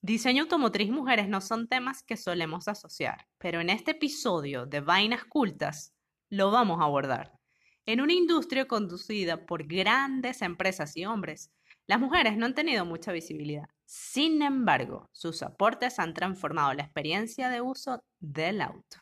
Diseño automotriz mujeres no son temas que solemos asociar, pero en este episodio de Vainas Cultas lo vamos a abordar. En una industria conducida por grandes empresas y hombres, las mujeres no han tenido mucha visibilidad. Sin embargo, sus aportes han transformado la experiencia de uso del auto.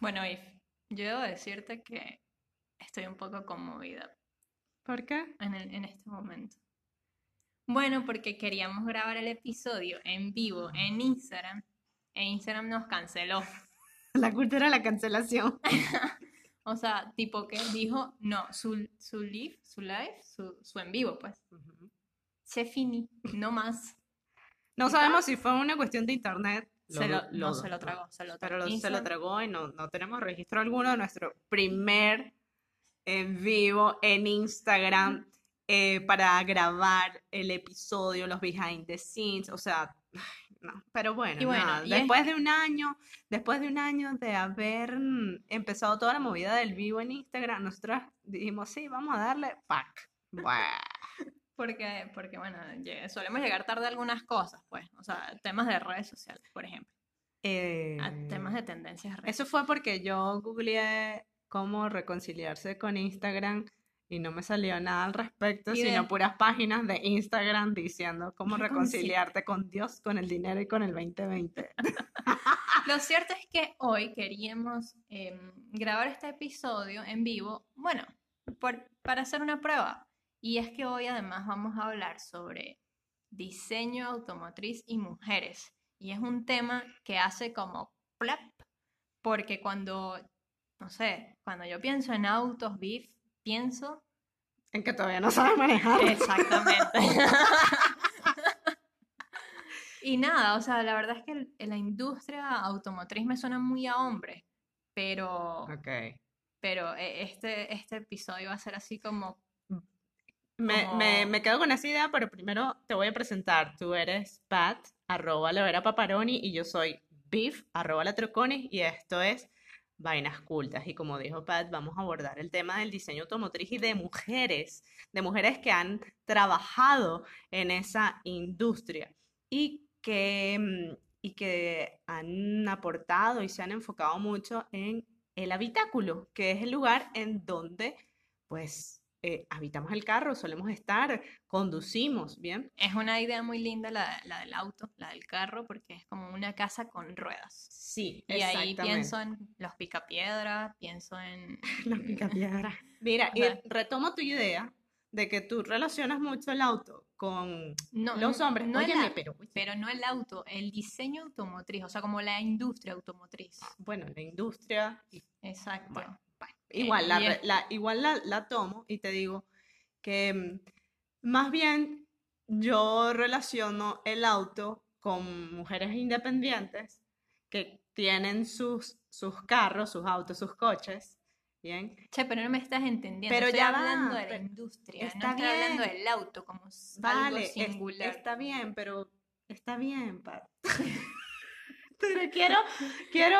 Bueno, If, yo debo decirte que estoy un poco conmovida ¿Por qué? en, el- en este momento. Bueno, porque queríamos grabar el episodio en vivo en Instagram e Instagram nos canceló. La cultura de la cancelación. O sea, tipo que dijo, no, su, su live, su live, su, su en vivo, pues. Se fini, no más. No sabemos si fue una cuestión de internet. Se lo, no, se lo tragó, se lo Pero tragó. lo- se lo tragó y no, no tenemos registro alguno de nuestro primer en vivo en Instagram eh, para grabar el episodio, los behind the scenes, o sea, no. Pero bueno, Y bueno, nada, y es- después de un año, después de un año de haber mm, empezado toda la movida del vivo en Instagram, nosotros dijimos, sí, vamos a darle pack. Buah. Porque, porque bueno, solemos llegar tarde a algunas cosas, pues. O sea, temas de redes sociales, por ejemplo. A temas de Eh, tendencias de redes Eso fue porque yo googleé cómo reconciliarse con Instagram y no me salió nada al respecto, Y de- sino puras páginas de Instagram diciendo cómo Reconcili- reconciliarte con Dios, con el dinero y con el 2020. Lo cierto es que hoy queríamos em, grabar este episodio en vivo, bueno, por- para hacer una prueba. Y es que hoy además vamos a hablar sobre diseño automotriz y mujeres. Y es un tema que hace como plap, porque cuando, no sé, cuando yo pienso en autos, beef, pienso En que todavía no sabes manejar. Exactamente. Y nada, o sea, la verdad es que la industria automotriz me suena muy a hombre, pero, Ok. pero eh, este, este episodio va a ser así como, Me, me, me quedo con esa idea, pero primero te voy a presentar. Tú eres Pat, arroba Levera Paparoni, y yo soy Beef, arroba La Troconis, y esto es Vainas Cultas. Y como dijo Pat, vamos a abordar el tema del diseño automotriz y de mujeres, de mujeres que han trabajado en esa industria y que, mm, y que han aportado y se han enfocado mucho en el habitáculo, que es el lugar en donde, pues, eh, habitamos el carro, solemos estar, conducimos, ¿bien? es una idea muy linda la, la del auto, la del carro, porque es como una casa con ruedas. Sí, Y ahí pienso en los picapiedra, pienso en... Los picapiedras. Mira, y retomo tu idea de que tú relacionas mucho el auto con No, los hombres. no Óyeme, pero, oye, pero no el auto, el diseño automotriz, o sea, como la industria automotriz. bueno, la industria, y- Exacto. Bueno, igual, la, re- es- la- igual la, la tomo y te digo que mm, más bien yo relaciono el auto con mujeres independientes que tienen sus, sus carros, sus autos, sus coches, ¿bien? Che, pero no me estás entendiendo. Pero estoy ya va, hablando de la industria, no está estoy hablando bien. del auto como Vale, algo es- singular. está bien, pero está bien, Pat. Pero quiero, quiero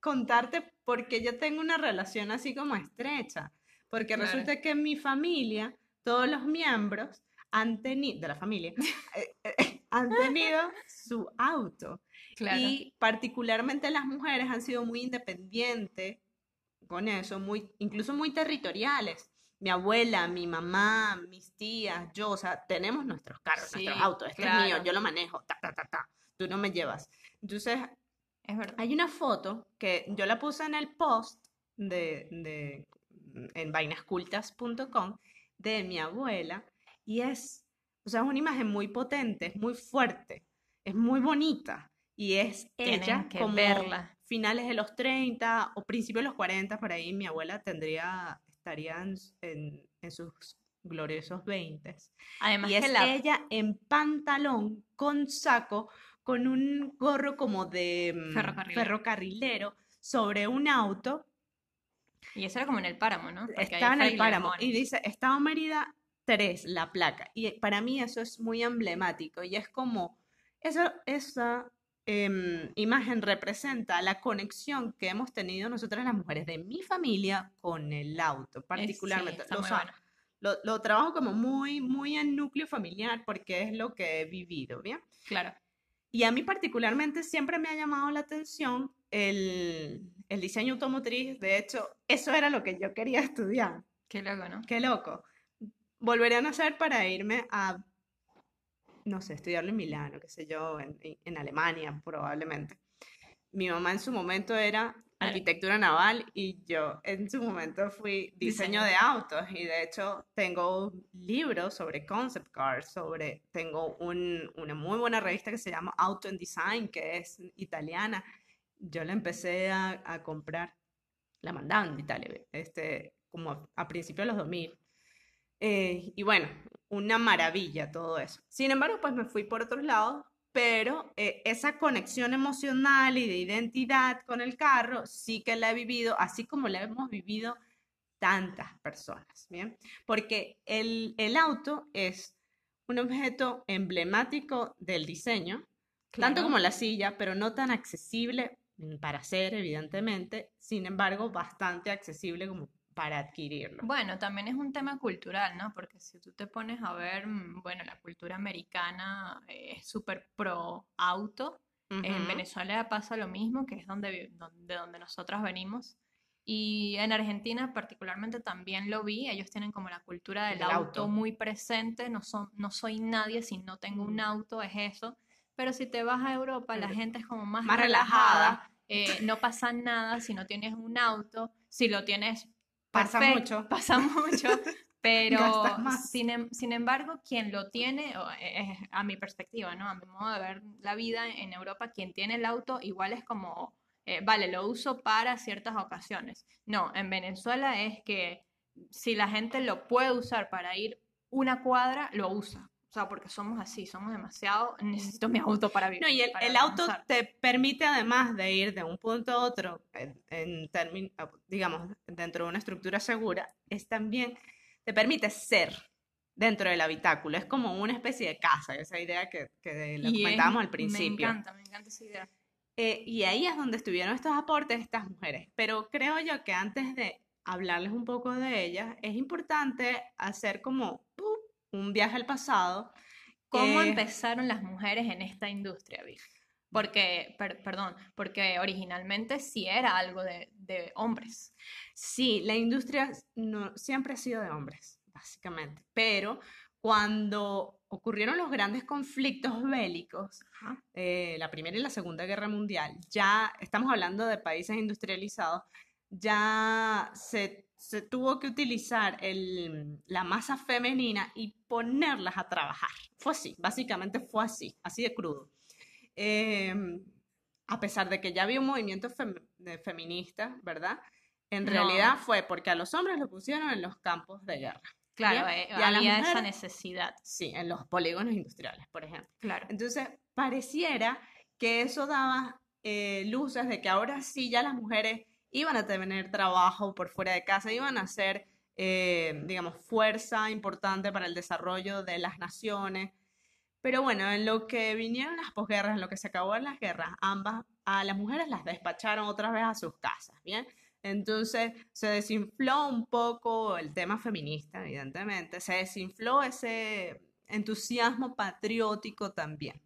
contarte porque yo tengo una relación así como estrecha. Porque Claro. resulta que en mi familia, todos los miembros han tenido, de la familia, eh, eh, han tenido su auto. Claro. Y particularmente las mujeres han sido muy independientes con eso, muy, incluso muy territoriales. Mi abuela, mi mamá, mis tías, yo, o sea, tenemos nuestros carros, Sí, nuestros autos. Este es mío, yo lo manejo, ta, ta, ta, ta. Tú no me llevas. Entonces, Es verdad. hay una foto que yo la puse en el post de, de en vainascultas.com de mi abuela y es, o sea, es una imagen muy potente, es muy fuerte, es muy bonita y es Tienen ella que como verla. finales de los 30 o principios de los 40 por ahí mi abuela tendría estaría en, en- en sus gloriosos 20 Además y que es la... ella en pantalón con saco con un gorro como de mm, Ferrocarrilero. ferrocarrilero sobre un auto Y eso era como en el páramo, ¿no? Porque estaba en el páramo y dice, Estado Mérida 3, la placa. Y para mí eso es muy emblemático y es como, eso, esa em, imagen representa la conexión que hemos tenido nosotras las mujeres de mi familia con el auto, particularmente. está O muy sea, bueno. lo, lo trabajo como muy, muy en núcleo familiar porque es lo que he vivido, ¿bien? Claro. Y a mí particularmente siempre me ha llamado la atención el, el diseño automotriz. De hecho, eso era lo que yo quería estudiar. Qué loco, ¿no? Qué loco. Volveré a nacer para irme a, no sé, estudiarlo en Milano, qué sé yo, en, en- Alemania probablemente. Mi mamá en su momento era arquitectura naval y yo en su momento fui diseño de autos y de hecho tengo libros sobre concept cars, sobre, tengo un- una muy buena revista que se llama Auto and Design, que es italiana. Yo la empecé a, a comprar, la mandaban de Italia, este, como a, a principios de los 2000. Eh, y bueno, una maravilla todo eso. Sin embargo, pues me fui por otros lados, pero eh, esa conexión emocional y de identidad con el carro sí que la he vivido, así como la hemos vivido tantas personas, ¿bien? Porque el, el auto es un objeto emblemático del diseño, tanto como la silla, pero no tan accesible para hacer, evidentemente, sin embargo, bastante accesible como para adquirirlo. Bueno, también es un tema cultural, ¿no? Porque si tú te pones a ver, mm, bueno, la cultura americana eh, es súper pro auto. En. Venezuela pasa lo mismo, que es donde, de donde nosotras venimos. Y en Argentina particularmente también lo vi. Ellos tienen como la cultura del auto auto. muy presente. No son, no soy nadie si no tengo un Mm. auto, es eso. Pero si te vas a Europa, la gente es como más más relajada. relajada. eh, no pasa nada si no tienes un auto. Si lo tienes, Pasa mucho. Pasa mucho. Pero sin, em- sin embargo, quien lo tiene, eh, es a mi perspectiva, ¿no? A mi modo de ver la vida en Europa, quien tiene el auto igual es como, eh, vale, lo uso para ciertas ocasiones. No, en Venezuela es que si la gente lo puede usar para ir una cuadra, lo usa. O sea, porque somos así, somos demasiado, necesito mi auto para vivir. No, y el, el auto te permite además de ir de un punto a otro, en, en términ- digamos, dentro de una estructura segura, es también, te permite ser dentro del habitáculo. Es como una especie de casa, esa idea que, que lo comentábamos al Me principio. encanta, me encanta esa idea. Eh, y ahí es donde estuvieron estos aportes estas mujeres. Pero creo yo que antes de hablarles un poco de ellas, es importante hacer como. Un viaje al pasado. ¿Cómo que- empezaron las mujeres en esta industria, Vic? Porque, per- perdón, porque originalmente sí era algo de, de hombres. Sí, la industria no, siempre ha sido de hombres, básicamente. Pero cuando ocurrieron los grandes conflictos bélicos, eh, la Primera y la Segunda Guerra Mundial, ya estamos hablando de países industrializados, ya se, se tuvo que utilizar el- la masa femenina y ponerlas a trabajar. Fue así, básicamente fue así, así de crudo. Em, a pesar de que ya había un movimiento fem- de feminista, ¿verdad? En No. realidad fue porque a los hombres los pusieron en los campos de guerra. Claro, eh, y había esa mujer- necesidad. Sí, en los polígonos industriales, por ejemplo. Claro. Entonces, pareciera que eso daba eh, luces de que ahora sí ya las mujeres iban a tener trabajo por fuera de casa, iban a ser, eh, digamos, fuerza importante para el desarrollo de las naciones. Pero bueno, en lo que vinieron las posguerras, en lo que se acabó en las guerras, ambas, a las mujeres las despacharon otra vez a sus casas, ¿bien? Entonces se desinfló un poco el tema feminista, evidentemente, se desinfló ese entusiasmo patriótico también.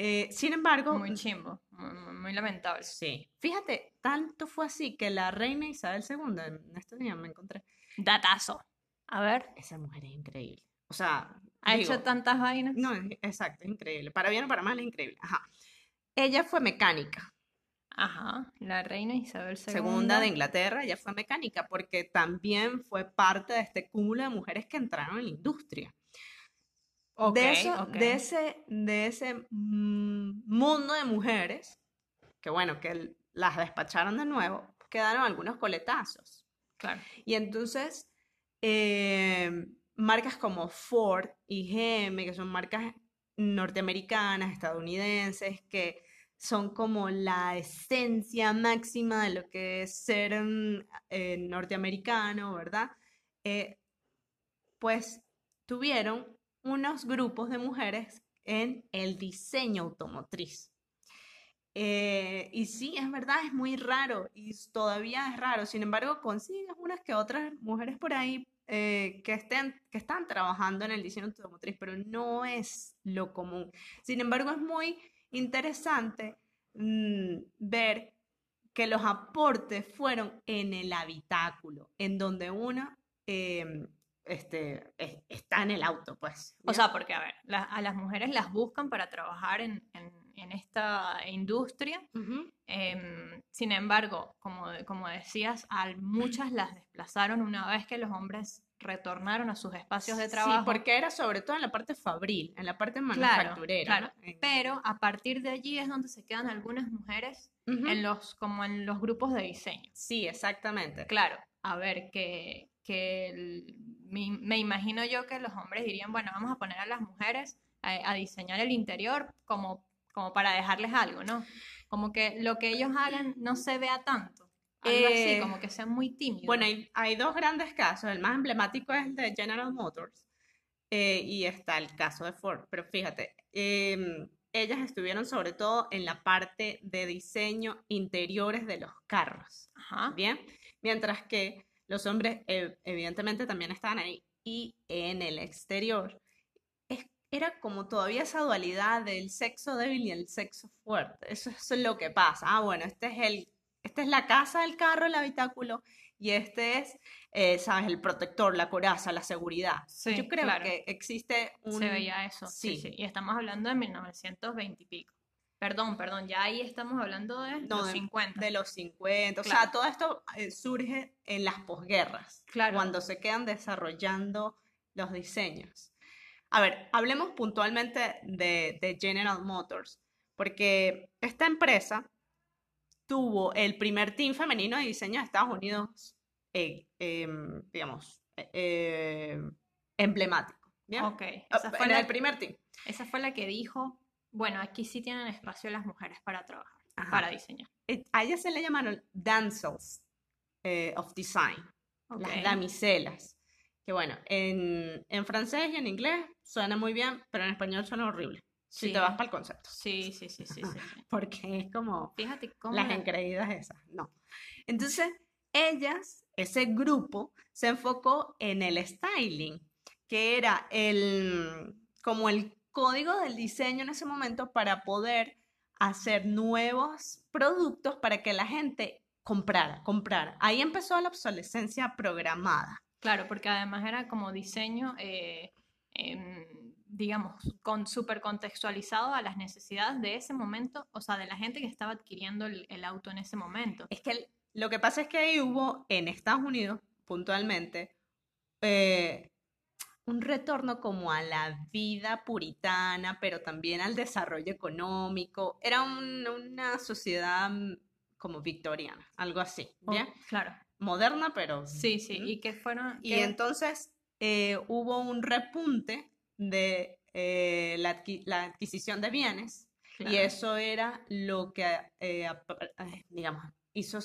Eh, sin embargo, Muy chimbo, muy, muy- muy lamentable. sí, fíjate, tanto fue así que la reina Isabel II, en estos días me encontré, Datazo. A ver, esa mujer es increíble. O sea, ha digo, hecho tantas vainas. no, exacto, es increíble. Para bien o para mal es increíble. Ajá. Ella fue mecánica. Ajá, la reina Isabel II. segunda de Inglaterra, ella fue mecánica porque también fue parte de este cúmulo de mujeres que entraron en la industria. De, eso, de ese, de ese mm, mundo de mujeres, que bueno, que las despacharon de nuevo, quedaron algunos coletazos. Claro. Y entonces, eh, marcas como Ford y GM, que son marcas norteamericanas, estadounidenses, que son como la esencia máxima de lo que es ser mm, eh, norteamericano, ¿verdad? Eh, pues tuvieron unos grupos de mujeres en el diseño automotriz. Eh, y sí, es verdad, es muy raro y todavía es raro. Sin embargo, consigues unas que otras mujeres por ahí eh, que estén, que están trabajando en el diseño automotriz, pero no es lo común. Sin embargo, es muy interesante mm, ver que los aportes fueron en el habitáculo, en donde uno em, este, es- está en el auto, pues. O ¿bien? sea, porque, a ver, la- a las mujeres las buscan para trabajar en, en- en esta industria. Em, sin embargo, como, como decías, a muchas las desplazaron una vez que los hombres retornaron a sus espacios de Sí, trabajo. porque era sobre todo en la parte fabril, en la parte manufacturera. claro. Pero a partir de allí es donde se quedan algunas mujeres en los, como en los grupos de diseño. Sí, exactamente. Claro, a ver, que, que el- me, me imagino yo que los hombres dirían, bueno, vamos a poner a las mujeres a, a diseñar el interior como, como para dejarles algo, ¿no? Como que lo que ellos hagan no se vea tanto. Algo así, Eh, como que sean muy tímidos. Bueno, hay, hay dos grandes casos. El más emblemático es el de General Motors eh, y está el caso de Ford. Pero fíjate, em, ellas estuvieron sobre todo en la parte de diseño interiores de los carros. Ajá. Bien, mientras que los hombres eh, evidentemente también estaban ahí y en el exterior. Es- era como todavía esa dualidad del sexo débil y el sexo fuerte. Eso, eso es lo que pasa. Ah, bueno, este es el, esta es la casa del carro, el habitáculo, y este es, eh, sabes, el protector, la coraza, la seguridad. Sí, Yo creo claro. que existe un... Se veía eso, sí, sí. sí. Y estamos hablando de 1920 y pico. Perdón, perdón, ya ahí estamos hablando de No, los de- 50. de los 50. O sea, todo esto eh, surge en las posguerras, Claro. cuando se quedan desarrollando los diseños. A ver, hablemos puntualmente de, de General Motors, porque esta empresa tuvo el primer team femenino de diseño de Estados Unidos, eh, em, digamos, eh, eh, emblemático. ¿bien? Ok, esa fue, Era la, el primer team. esa fue la que dijo, bueno, aquí sí tienen espacio las mujeres para trabajar, Ajá. para diseñar. Eh, A ellas se le llamaron damsels eh, of design. Ok. las damiselas. Que bueno, en, en francés y en inglés suena muy bien, pero en español suena horrible. Si Sí. te vas para el concepto. Sí, sí, sí, sí, sí. sí. Porque es como Fíjate cómo las la- engreídas esas. No. Entonces, ellas, ese grupo, se enfocó en el styling, que era el, como el código del diseño en ese momento para poder hacer nuevos productos para que la gente comprara, comprara. Ahí empezó la obsolescencia programada. Claro, porque además era como diseño, eh, em, digamos, con, súper contextualizado a las necesidades de ese momento, o sea, de la gente que estaba adquiriendo el, el auto en ese momento. Es que el- lo que pasa es que ahí hubo en Estados Unidos, puntualmente, eh, un retorno como a la vida puritana, pero también al desarrollo económico. Era un- una sociedad mm, como victoriana, algo así, Oh, ¿bien? claro. Moderna, pero... Sí, sí. Y que fueron... Y entonces eh, hubo un repunte de eh, la, adqui- la adquisición de bienes y eso era lo que, eh, digamos, hizo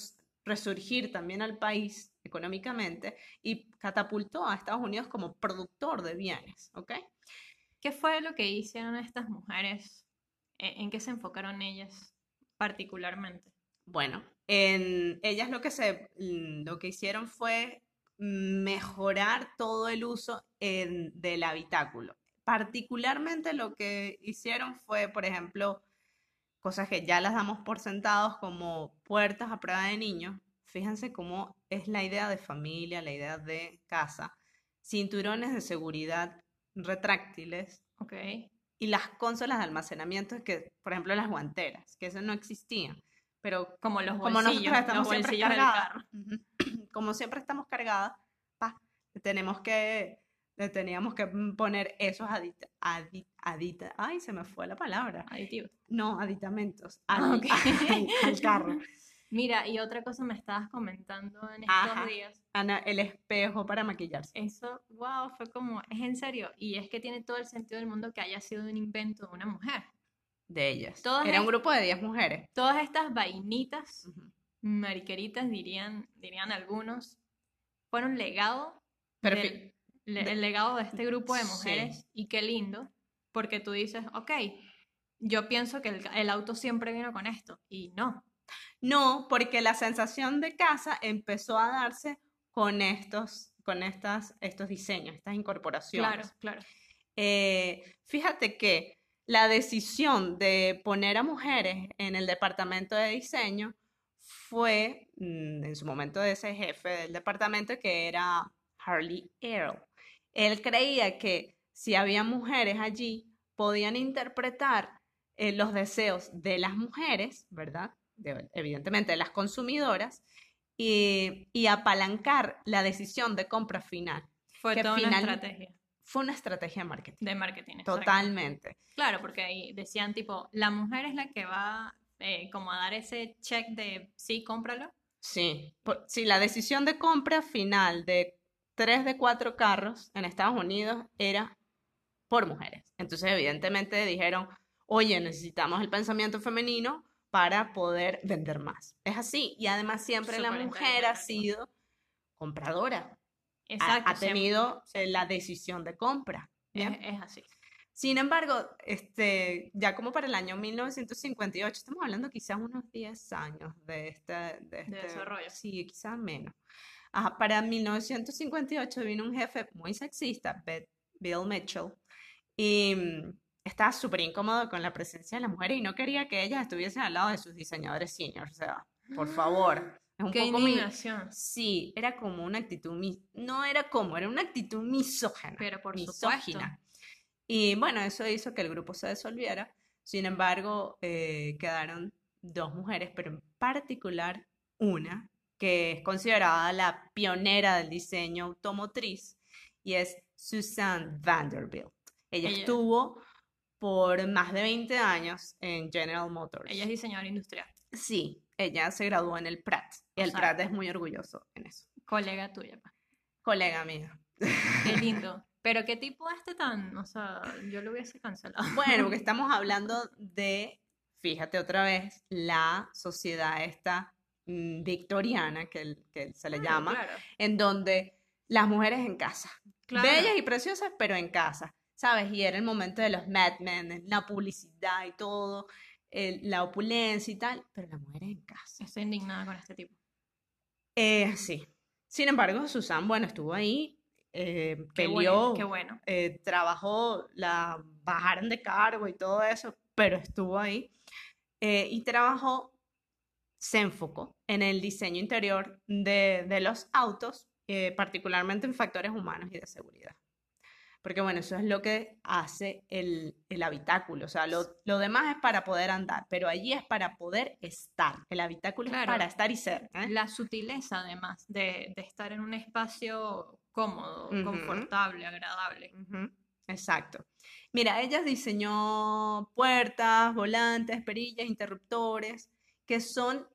resurgir también al país económicamente y catapultó a Estados Unidos como productor de bienes, ¿ok? ¿Qué fue lo que hicieron estas mujeres? ¿En, en qué se enfocaron ellas particularmente? Bueno, en ellas lo que se, lo que hicieron fue mejorar todo el uso en- del habitáculo. Particularmente lo que hicieron fue, por ejemplo, cosas que ya las damos por sentados como puertas a prueba de niños. Fíjense cómo es la idea de familia, la idea de casa, cinturones de seguridad retráctiles Ok. y las consolas de almacenamiento que, por ejemplo, las guanteras, que eso no existían. Pero Como los como bolsillos, nosotros estamos los siempre del carro. como siempre estamos cargadas, pa, tenemos que, le teníamos que poner esos adita, adi- adita- ay, se me fue la palabra, Aditivos. no, aditamentos, Ah, al, ok. al- carro. Mira, y otra cosa me estabas comentando en estos Ajá. días. Ana, el espejo para maquillarse. Eso, wow, fue como, es en serio. Y es que tiene todo el sentido del mundo que haya sido un invento de una mujer. De ellas. Todas Era un grupo de 10 mujeres. Todas estas vainitas, Ujú. mariqueritas, dirían, dirían algunos, fueron legado del- le- el legado de este grupo de Sí. mujeres. Y qué lindo, porque tú dices, ok, yo pienso que el, el auto siempre vino con esto y no. No, porque la sensación de casa empezó a darse con estos, con estas, estos diseños, estas incorporaciones. Claro, claro. Eh, fíjate que la decisión de poner a mujeres en el departamento de diseño fue, mm, en su momento, de ese jefe del departamento que era Harley Earl. Él creía que si había mujeres allí, podían interpretar eh, los deseos de las mujeres, ¿verdad? De- evidentemente de las consumidoras, y, y apalancar la decisión de compra final. Fue toda una estrategia Fue una estrategia de marketing. de marketing. Totalmente. Claro, porque ahí decían tipo, la mujer es la que va eh, como a dar ese check de sí, cómpralo. Sí, por- sí, la decisión de compra final de tres de cuatro carros en Estados Unidos era por mujeres. Entonces, evidentemente dijeron, oye, necesitamos el pensamiento femenino para poder vender más. Es así. Y además siempre la mujer ha sido compradora. Exacto. ha, tenido eh, la decisión de compra. es, ¿bien? es así. Sin embargo, este, ya como para el año 1958, estamos hablando quizás unos 10 años de este, de este- desarrollo. Sí, quizás menos. Ajá, para 1958 vino un jefe muy sexista, Bill Mitchell, y mm, estaba súper incómodo con la presencia de las mujeres y no quería que ellas estuviesen al lado de sus diseñadores seniors. O sea, por favor. Es un Qué poco mi- indignación. Sí, era como una actitud, mi- no era como, era una actitud misógena Pero por misógina. Y bueno, eso hizo que el grupo se disolviera. Sin embargo, eh, quedaron dos mujeres, pero en particular una que es considerada la pionera del diseño automotriz y es Susan Vanderbilt. Ella Ella- estuvo por más de 20 años en General Motors. Ella es diseñadora industrial, Sí, ella se graduó en el Pratt y el sea- Pratt es muy orgulloso en eso. colega tuya. pa. Colega mía. Qué lindo. Pero qué tipo este tan, o sea, yo lo hubiese cancelado. Bueno, porque estamos hablando de, fíjate otra vez, la sociedad esta victoriana, que, el- que se le Claro, llama, Claro, en donde las mujeres en casa, claro. bellas y preciosas, pero en casa, ¿sabes? Y era el momento de los Mad Men, la publicidad y todo, el- la opulencia y tal, pero las mujeres en casa. Estoy indignada con este tipo. Eh, sí. Sin embargo, Susan, bueno, estuvo ahí, eh, Qué peleó, bueno, qué bueno. eh, trabajó, la bajaron de cargo y todo eso, pero estuvo ahí. Eh, y trabajó, se enfocó en el diseño interior de, de los autos, eh, particularmente en factores humanos y de seguridad. Porque bueno, eso es lo que hace el, el habitáculo. O sea, lo, lo demás es para poder andar, pero allí es para poder estar. El habitáculo es Claro. para estar y ser. ¿eh? La sutileza, además, de, de estar en un espacio cómodo, Ujú. confortable, agradable. Ujú, Exacto. Mira, ella diseñó puertas, volantes, perillas, interruptores, que son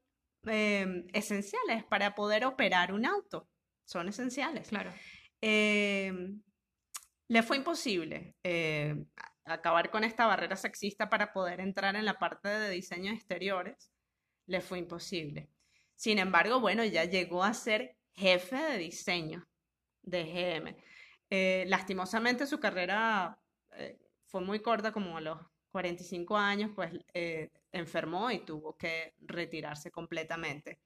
em, esenciales para poder operar un auto. Son esenciales. Claro. Em, le fue imposible eh, a- acabar con esta barrera sexista para poder entrar en la parte de diseño de exteriores. Le fue imposible. Sin embargo, bueno, ya llegó a ser jefe de diseño de GM. Eh, lastimosamente su carrera eh, fue muy corta, como a los 45 años, pues eh, enfermó y tuvo que retirarse completamente.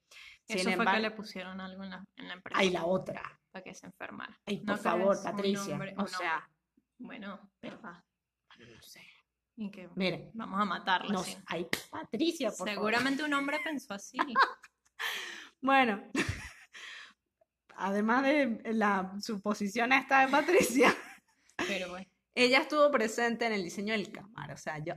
Sin Eso fue que le pusieron algo en la, en la empresa ay, la otra. para que se enfermara. Ay, No por favor, Patricia. hombre- o sea, Bueno, verdad. no sé. Y que Miren, vamos a matarla. no sí. Ay, Patricia, por favor. Seguramente un hombre pensó así. Bueno, además de la suposición esta de Patricia, Pero bueno. ella estuvo presente en el diseño del Camaro. O sea, yo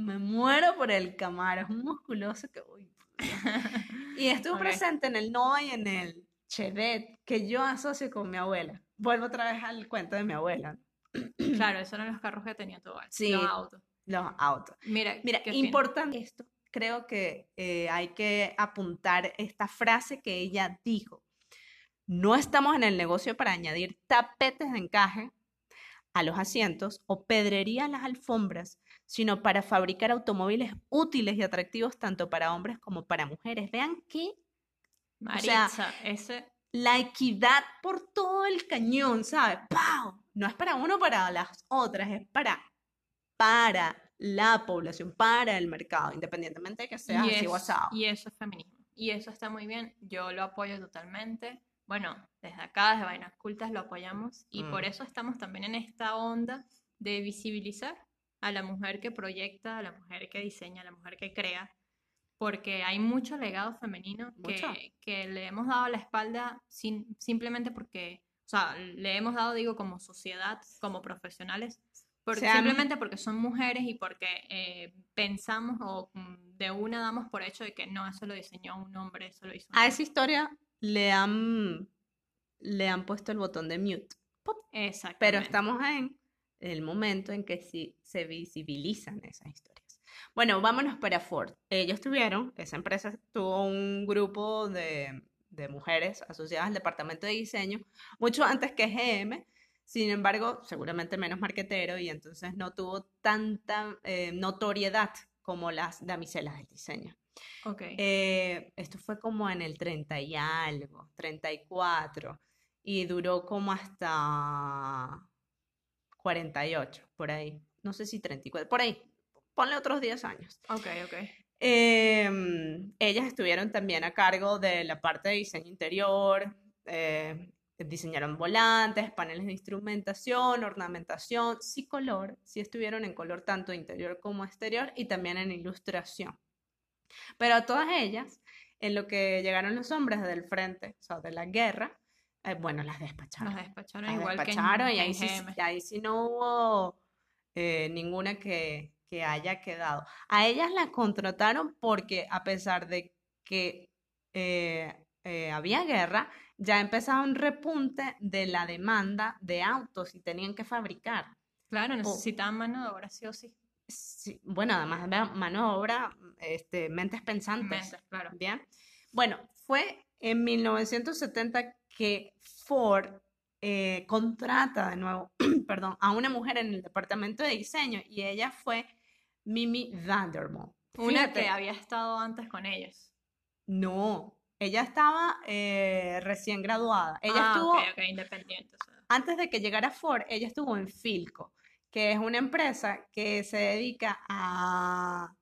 me muero por el Camaro. Es un musculoso que... uy. Y estuvo presente en el Nova y en el Chevette, que yo asocio con mi abuela. Vuelvo otra vez al cuento de mi abuela. Claro, esos eran los carros que tenía tu abuela, Sí. Los autos. Los autos. Mira, Mira, fino. importante esto. Creo que eh, hay que apuntar esta frase que ella dijo. No estamos en el negocio para añadir tapetes de encaje a los asientos o pedrería a las alfombras, sino para fabricar automóviles útiles y atractivos tanto para hombres como para mujeres. Vean sea, Maritza, ese. la equidad por todo el cañón, ¿sabes? ¡Pau! No es para uno o para las otras, es para, para la población, para el mercado, independientemente de que sea y, así es- o asado. y eso es feminismo. Y eso está muy bien. Yo lo apoyo totalmente. Bueno, desde acá, desde Vainas Cultas, lo apoyamos. Y por Mm. eso estamos también en esta onda de visibilizar a la mujer que proyecta, a la mujer que diseña, a la mujer que crea. Porque hay mucho legado femenino que, que le hemos dado la espalda sin, simplemente porque, o sea, le hemos dado, digo, como sociedad, como profesionales, porque, sea, simplemente porque son mujeres y porque eh, pensamos o mm, de una damos por hecho de que no, eso lo diseñó un hombre, eso lo hizo un A hombre. esa historia le han, le han puesto el botón de mute. Pero estamos en el momento en que sí se visibilizan esas historias. Bueno, vámonos para Ford. Ellos tuvieron, esa empresa tuvo un grupo de, de mujeres asociadas al departamento de diseño mucho antes que GM. Sin embargo, seguramente menos marquetero y entonces no tuvo tanta eh, notoriedad como las damiselas del diseño. Ok. Eh, esto fue como en el 30 y algo, 34, y duró como hasta 48, por ahí. No sé si 34, por ahí. Ponle otros 10 años. ok, ok. Em, ellas estuvieron también a cargo de la parte de diseño interior, eh, diseñaron volantes, paneles de instrumentación, ornamentación, sí color, sí estuvieron en color tanto interior como exterior y también en ilustración. Pero a todas ellas, en lo que llegaron los hombres del frente, o sea, de la guerra, eh, bueno, las despacharon. Nos despacharon Las igual despacharon que en, y ahí en sí, GM. ahí sí no hubo eh, ninguna que, que haya quedado. A ellas las contrataron porque a pesar de que eh, eh, había guerra, ya empezaba un repunte de la demanda de autos y tenían que fabricar. Claro, necesitaban mano de obra sí o sí. Sí, bueno, además de mano de obra, este, mentes pensantes. Mentes, claro. Bien. Bueno, fue en 1970 que Ford eh, contrata de nuevo, perdón, a una mujer en el departamento de diseño y ella fue Mimi Vandermoot. Una Fíjate, que había estado antes con ellos. no, ella estaba eh, recién graduada. Ella ah, estuvo, ok, ok, independiente. o sea. antes de que llegara Ford, ella estuvo en Filco, que es una empresa que se dedica a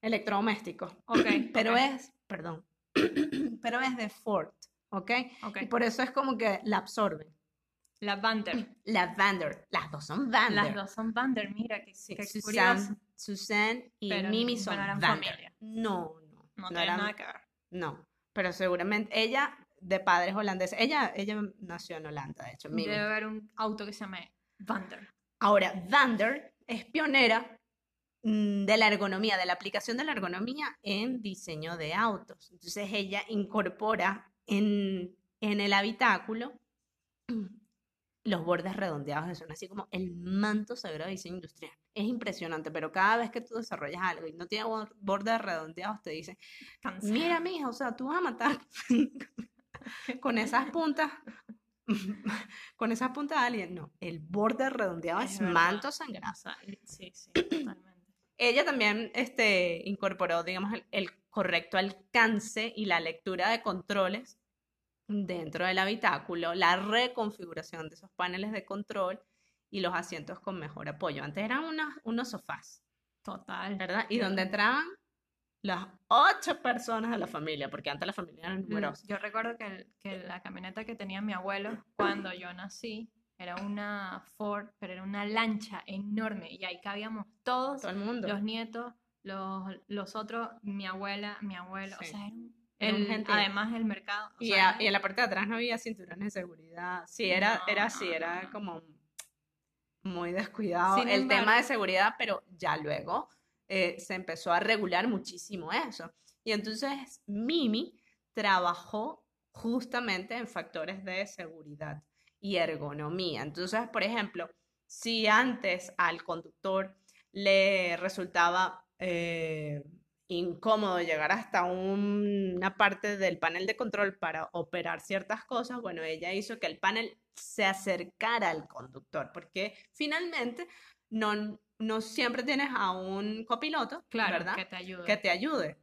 electrodomésticos. Ok, pero es, perdón, pero es de Ford, ¿ok? ok. Y por eso es como que la absorben. La Bander. La Vander, las dos son Vander. Las dos son Bander, mira, qué, Sí, Susan. Susan y Pero Mimi no son eran Vander. familia. No, no, No no tiene eran- nada que ver. no, pero seguramente ella de padres holandeses, ella, ella nació en Holanda, de hecho, Mimi. Debe haber un auto que se llame Bander. Ahora, Vander es pionera mm, de la ergonomía, de la aplicación de la ergonomía en diseño de autos. Entonces ella incorpora en, en el habitáculo los bordes redondeados, que son así como el manto sagrado de diseño industrial. Es impresionante, pero cada vez que tú desarrollas algo y no tiene bor- bordes redondeados, te dicen, mira, mija, o sea, tú vas a matar con esas puntas, con esas puntas de alguien. No, el borde redondeado Es es, verdad. manto sangrado. sea, sí, sí, totalmente. Ella también este, incorporó, digamos, el, el correcto alcance y la lectura de controles dentro del habitáculo, la reconfiguración de esos paneles de control y los asientos con mejor apoyo. Antes eran unos, unos sofás, Total. ¿verdad? Y donde entraban las ocho personas de la familia, porque antes la familia era Mm, numerosa. Yo recuerdo que, el- que la camioneta que tenía mi abuelo cuando yo nací era una Ford, pero era una lancha enorme y ahí cabíamos todos, Todo el mundo. los nietos, los, los otros, mi abuela, mi abuelo, Sí. o sea, era un- el- además el mercado. o Y, sea, a- y en la parte de atrás no había cinturones de seguridad. Sí, era, No, era así, no, era no, como muy descuidado Sin el tema de embargo- seguridad, pero ya luego eh, se empezó a regular muchísimo eso. Y entonces Mimi trabajó justamente en factores de seguridad y ergonomía. Entonces, por ejemplo, si antes al conductor le resultaba eh, incómodo llegar hasta un- una parte del panel de control para operar ciertas cosas, bueno, ella hizo que el panel se acercara al conductor, porque finalmente no, no siempre tienes a un copiloto, claro, ¿verdad? que te ayuda. Que te ayude.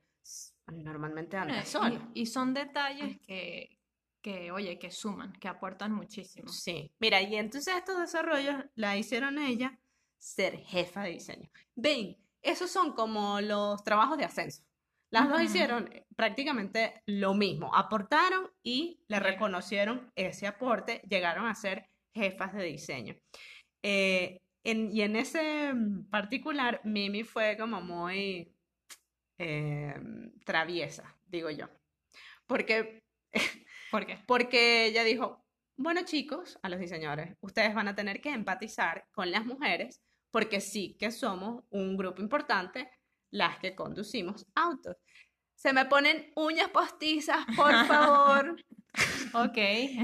Normalmente Bueno, anda y- solo. Y, son detalles que, que, oye, que suman, que aportan muchísimo. Sí, mira, y entonces estos desarrollos la hicieron ella ser jefa de diseño. Ven, esos son como los trabajos de ascenso. Las dos hicieron prácticamente lo mismo, aportaron y le reconocieron ese aporte, llegaron a ser jefas de diseño. Eh, en- y en ese mm, particular, Mimi fue como muy eh, traviesa, digo yo. Porque, ¿Por qué? porque ella dijo, bueno chicos, a los diseñadores, ustedes van a tener que empatizar con las mujeres porque sí que somos un grupo importante las que conducimos autos. Se me ponen uñas postizas, por favor. Ok.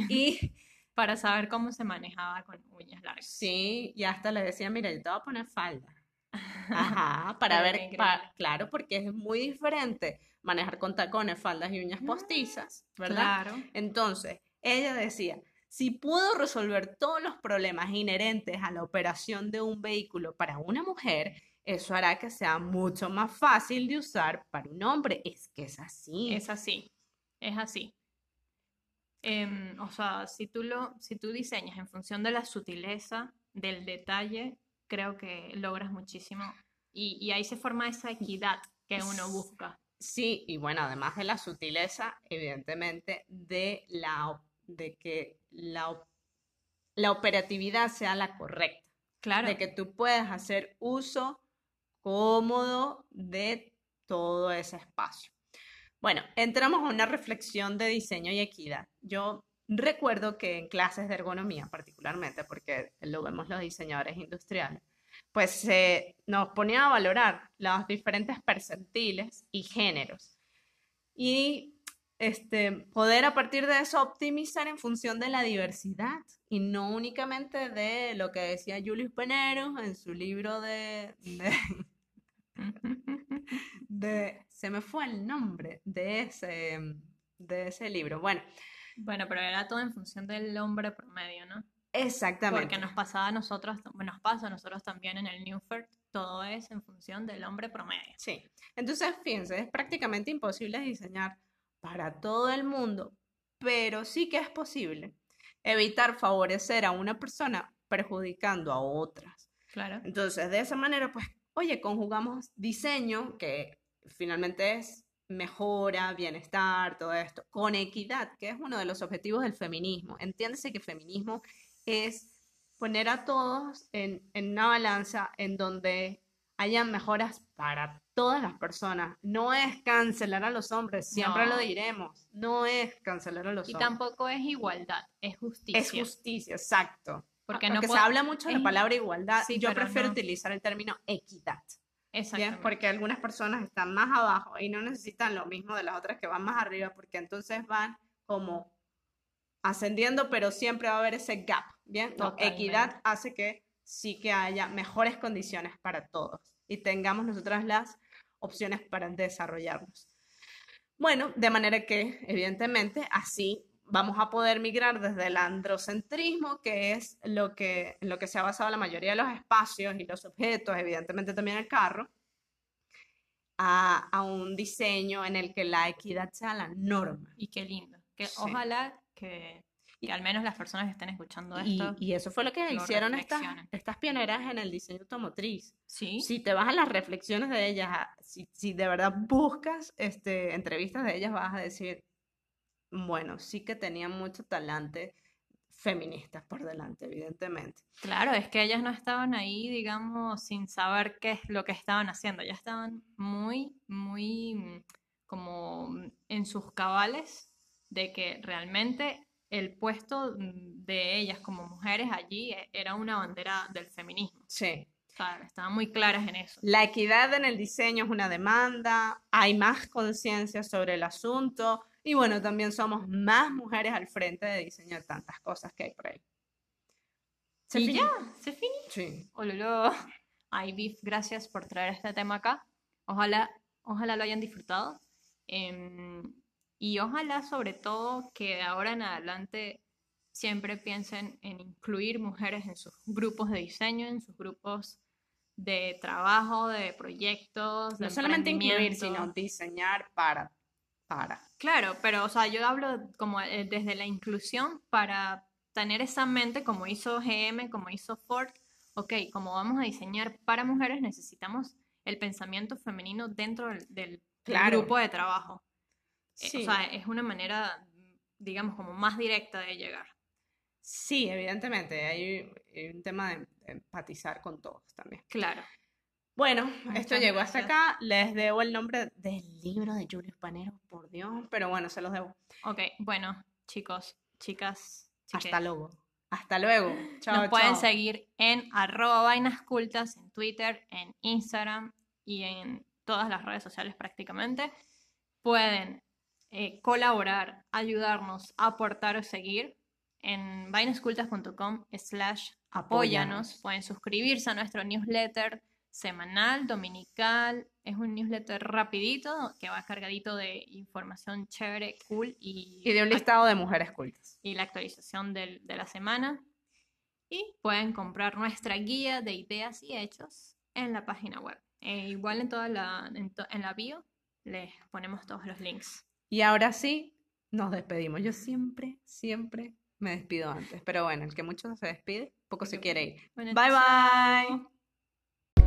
Y Para saber cómo se manejaba con uñas largas. sí, y hasta le decía, mira, yo te voy a poner falda. Ajá, para ver, claro, porque es muy diferente manejar con tacones, faldas y uñas postizas, ¿verdad? Claro. Entonces, ella decía, si puedo resolver todos los problemas inherentes a la operación de un vehículo para una mujer, eso hará que sea mucho más fácil de usar para un hombre. Es que es así. Es así, es así. Em, o sea, si tú lo, si tú diseñas en función de la sutileza, del detalle, creo que logras muchísimo. Y, y ahí se forma esa equidad que uno busca. Sí, y bueno, además de la sutileza, evidentemente, de la de que la, la operatividad sea la correcta. Claro, de que tú puedas hacer uso cómodo de todo ese espacio. Bueno, entramos a una reflexión de diseño y equidad. Yo recuerdo que en clases de ergonomía, particularmente, porque lo vemos los diseñadores industriales, pues se nos ponía a valorar los diferentes percentiles y géneros. Y este, poder a partir de eso optimizar en función de la diversidad y no únicamente de lo que decía Julius Penero en su libro de, de, de- se me fue el nombre de ese, de ese libro. Bueno, Bueno, pero era todo en función del hombre promedio, ¿no? exactamente. Porque nos pasaba a nosotros, nos pasa a nosotros también en el Newford, todo es en función del hombre promedio. Sí. Entonces, fíjense, es prácticamente imposible diseñar para todo el mundo, pero sí que es posible evitar favorecer a una persona perjudicando a otras. Claro. Entonces, de esa manera, pues, oye, conjugamos diseño, que finalmente es mejora, bienestar, todo esto, con equidad, que es uno de los objetivos del feminismo. Entiéndese que feminismo es poner a todos en, en una balanza en donde hayan mejoras para todas las personas. No es cancelar a los hombres, siempre No. lo diremos. No es cancelar a los Y hombres. tampoco es igualdad, es justicia. Es justicia, exacto. Porque no se habla mucho de la palabra igualdad. sí, Yo prefiero no. utilizar el término equidad. Exactamente. porque algunas personas están más abajo y no necesitan lo mismo de las otras que van más arriba, porque entonces van como ascendiendo, pero siempre va a haber ese gap. Bien, No, equidad hace que sí que haya mejores condiciones para todos y tengamos nosotras las opciones para desarrollarnos. Bueno, de manera que, evidentemente, así vamos a poder migrar desde el androcentrismo, que es lo que, en lo que se ha basado la mayoría de los espacios y los objetos, evidentemente también el carro, a, a un diseño en el que la equidad sea la norma. Y qué lindo. Que Sí. ojalá que, que al menos las personas que estén escuchando esto, y eso fue lo que lo hicieron estas, estas pioneras en el diseño automotriz. sí, Si te vas a las reflexiones de ellas, si, si de verdad buscas este, entrevistas de ellas, vas a decir, bueno, sí que tenían mucho talante feministas por delante, evidentemente. claro, es que ellas no estaban ahí, digamos, sin saber qué es lo que estaban haciendo. Ya estaban muy, muy mm, como mm, en sus cabales de que realmente el puesto mm, de ellas como mujeres allí eh, era una bandera del feminismo. Sí. O sea, estaban muy claras en eso. La equidad en el diseño es una demanda, hay más conciencia sobre el asunto y bueno, también somos más mujeres al frente de diseño de tantas cosas que hay por ahí. Se Y ya, se finí. Sí. Ololo. Ay, Beef, gracias por traer este tema acá. Ojalá, ojalá lo hayan disfrutado. Em, y ojalá, sobre todo, que de ahora en adelante siempre piensen en incluir mujeres en sus grupos de diseño, en sus grupos de trabajo, de proyectos, de No solamente incluir, sino diseñar para, para. Claro, pero o sea, yo hablo como eh, desde la inclusión para tener esa mente como hizo GM, como hizo Ford, ok, como vamos a diseñar para mujeres, necesitamos el pensamiento femenino dentro del, del Claro. grupo de trabajo. Eh, Sí. O sea, es una manera, digamos, como más directa de llegar. Sí, evidentemente, hay, hay un tema de empatizar con todos también. Claro. Bueno, esto llegó hasta acá. Les debo el nombre del libro de Julio Panero, por Dios, pero bueno, se los debo. Ok, bueno, chicos, chicas, chiques, Hasta luego. Hasta luego. Chao, Nos pueden chao. seguir en arroba vainas cultas, en Twitter, en Instagram y en todas las redes sociales prácticamente. Pueden eh, colaborar, ayudarnos, aportar o seguir en vainascultas.com slash. Apóyanos. Pueden suscribirse a nuestro newsletter semanal, dominical. Es un newsletter rapidito que va cargadito de información chévere, cool y, Y de un listado de mujeres cultas. y la actualización del- de la semana. Y pueden comprar nuestra guía de ideas y hechos en la página web. Eh, igual en toda la, en, to- en la bio les ponemos todos los links. Y ahora sí, nos despedimos. Yo siempre, siempre me despido antes. Pero bueno, el que mucho se despide, poco se quiere ir. Bueno, Bye chao. bye.